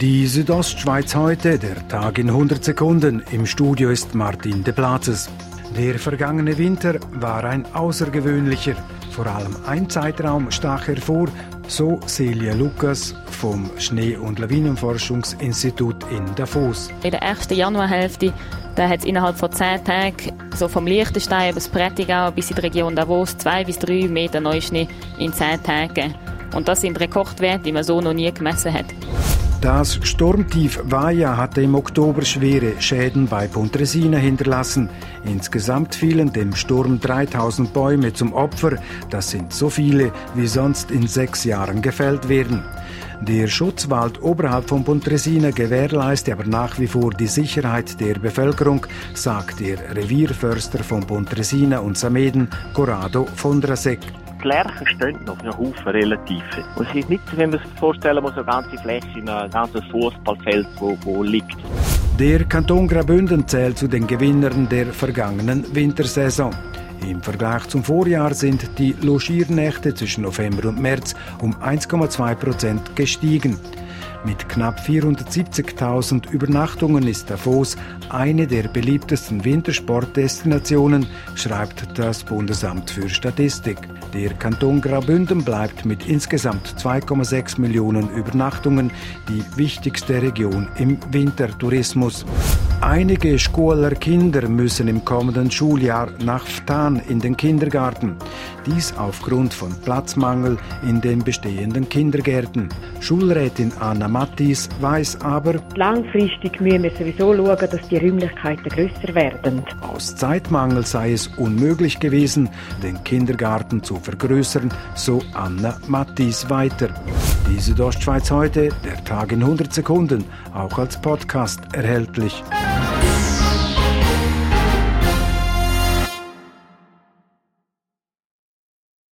Die Südostschweiz heute, der Tag in 100 Sekunden. Im Studio ist Martin de Platzes. Der vergangene Winter war ein außergewöhnlicher. Vor allem ein Zeitraum stach hervor, so Celia Lukas vom Schnee- und Lawinenforschungsinstitut in Davos. In der ersten Januarhälfte da hat es innerhalb von zehn Tagen so vom Liechtenstein das Prättigau bis in die Region Davos zwei bis drei Meter Neuschnee in zehn Tagen. Und das sind Rekordwerte, die man so noch nie gemessen hat. Das Sturmtief Vaja hatte im Oktober schwere Schäden bei Pontresina hinterlassen. Insgesamt fielen dem Sturm 3000 Bäume zum Opfer. Das sind so viele, wie sonst in sechs Jahren gefällt werden. Der Schutzwald oberhalb von Pontresina gewährleistet aber nach wie vor die Sicherheit der Bevölkerung, sagt der Revierförster von Pontresina und Sameden, Corrado Fondrasek die Lerchen stehen noch, ein Haufen relativ. Und es ist nicht, wenn man sich vorstellen muss, eine ganze Fläche in einem ganzen Fußballfeld, wo, wo liegt. Der Kanton Graubünden zählt zu den Gewinnern der vergangenen Wintersaison. Im Vergleich zum Vorjahr sind die Logiernächte zwischen November und März um 1,2 Prozent gestiegen. Mit knapp 470.000 Übernachtungen ist Davos eine der beliebtesten Wintersportdestinationen, schreibt das Bundesamt für Statistik. Der Kanton Graubünden bleibt mit insgesamt 2,6 Millionen Übernachtungen die wichtigste Region im Wintertourismus. Einige Schuler Kinder müssen im kommenden Schuljahr nach Ftan in den Kindergarten. Dies aufgrund von Platzmangel in den bestehenden Kindergärten. Schulrätin Anna Mattis weiß aber, langfristig müssen wir sowieso schauen, dass die Räumlichkeiten grösser werden. Aus Zeitmangel sei es unmöglich gewesen, den Kindergarten zu vergrößern, so Anna Mattis weiter. Die Südostschweiz heute, der Tag in 100 Sekunden, auch als Podcast erhältlich.